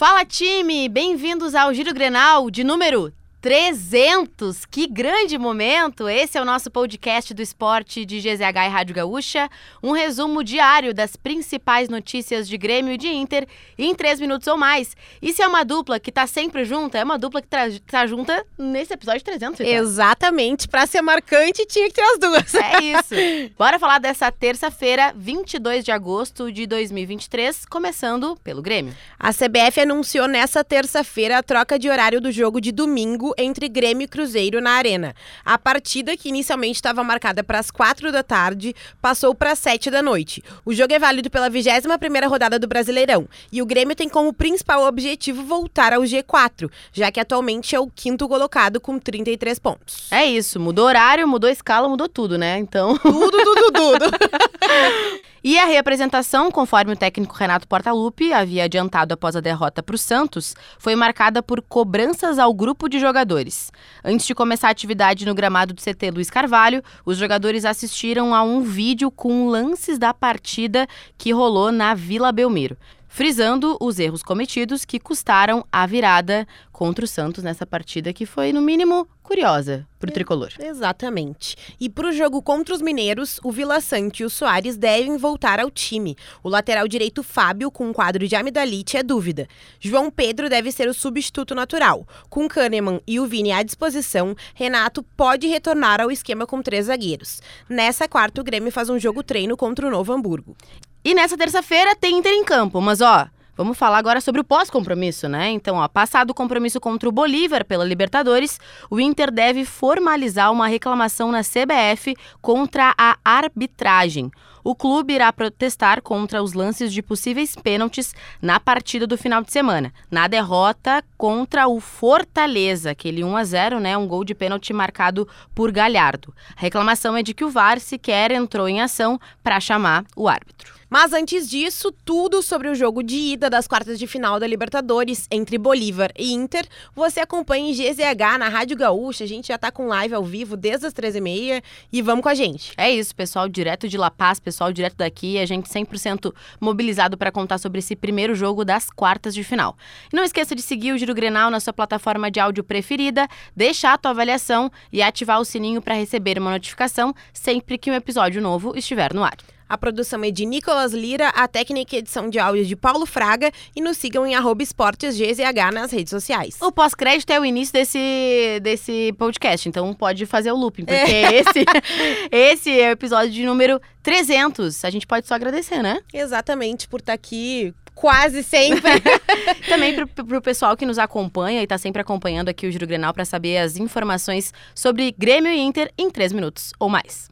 Fala time, bem-vindos ao Giro Grenal de número 300! Que grande momento! Esse é o nosso podcast do esporte de GZH e Rádio Gaúcha. Um resumo diário das principais notícias de Grêmio e de Inter em três minutos ou mais. E se é uma dupla que tá sempre junta, é uma dupla que tá, junta nesse episódio 300. Então. Exatamente. Pra ser marcante, tinha que ter as duas. É isso. Bora falar dessa terça-feira, 22 de agosto de 2023, começando pelo Grêmio. A CBF anunciou nessa terça-feira a troca de horário do jogo de domingo entre Grêmio e Cruzeiro na Arena. A partida, que inicialmente estava marcada para as quatro da tarde, passou para as sete da noite. O jogo é válido pela 21 primeira rodada do Brasileirão e o Grêmio tem como principal objetivo voltar ao G4, já que atualmente é o quinto colocado com 33 pontos. É isso, mudou horário, mudou escala, mudou tudo, né? Então. Tudo, tudo, tudo. E a reapresentação, conforme o técnico Renato Portaluppi havia adiantado após a derrota para o Santos, foi marcada por cobranças ao grupo de jogadores. Antes de começar a atividade no gramado do CT Luiz Carvalho, os jogadores assistiram a um vídeo com lances da partida que rolou na Vila Belmiro frisando os erros cometidos que custaram a virada contra o Santos nessa partida que foi, no mínimo, curiosa para o tricolor. Exatamente. E para o jogo contra os mineiros, o Vila Sante e o Soares devem voltar ao time. O lateral direito Fábio, com um quadro de amidalite, é dúvida. João Pedro deve ser o substituto natural. Com Kahneman e o Vini à disposição, Renato pode retornar ao esquema com três zagueiros. Nessa quarta, o Grêmio faz um jogo treino contra o Novo Hamburgo. E nessa terça-feira tem Inter em campo, mas ó, Vamos falar agora sobre o pós-compromisso, né? Então, ó, passado o compromisso contra o Bolívar pela Libertadores, o Inter deve formalizar uma reclamação na CBF contra a arbitragem. O clube irá protestar contra os lances de possíveis pênaltis na partida do final de semana, na derrota contra o Fortaleza, aquele 1 a 0, né, um gol de pênalti marcado por Galhardo. A reclamação é de que o VAR sequer entrou em ação para chamar o árbitro. Mas antes disso, tudo sobre o jogo de ida das quartas de final da Libertadores entre Bolívar e Inter, você acompanha em GZH na Rádio Gaúcha. A gente já tá com live ao vivo desde as 13h30 e vamos com a gente. É isso, pessoal, direto de La Paz, pessoal direto daqui, a gente 100% mobilizado para contar sobre esse primeiro jogo das quartas de final. E não esqueça de seguir o Giro Grenal na sua plataforma de áudio preferida, deixar a tua avaliação e ativar o sininho para receber uma notificação sempre que um episódio novo estiver no ar. A produção é de Nicolas Lira, a técnica e edição de áudio de Paulo Fraga e nos sigam em esportesgzh nas redes sociais. O pós-crédito é o início desse, desse podcast, então pode fazer o looping, porque é. esse, esse é o episódio de número 300. A gente pode só agradecer, né? Exatamente, por estar tá aqui quase sempre. Também para o pessoal que nos acompanha e está sempre acompanhando aqui o Giro Grenal para saber as informações sobre Grêmio e Inter em 3 minutos ou mais.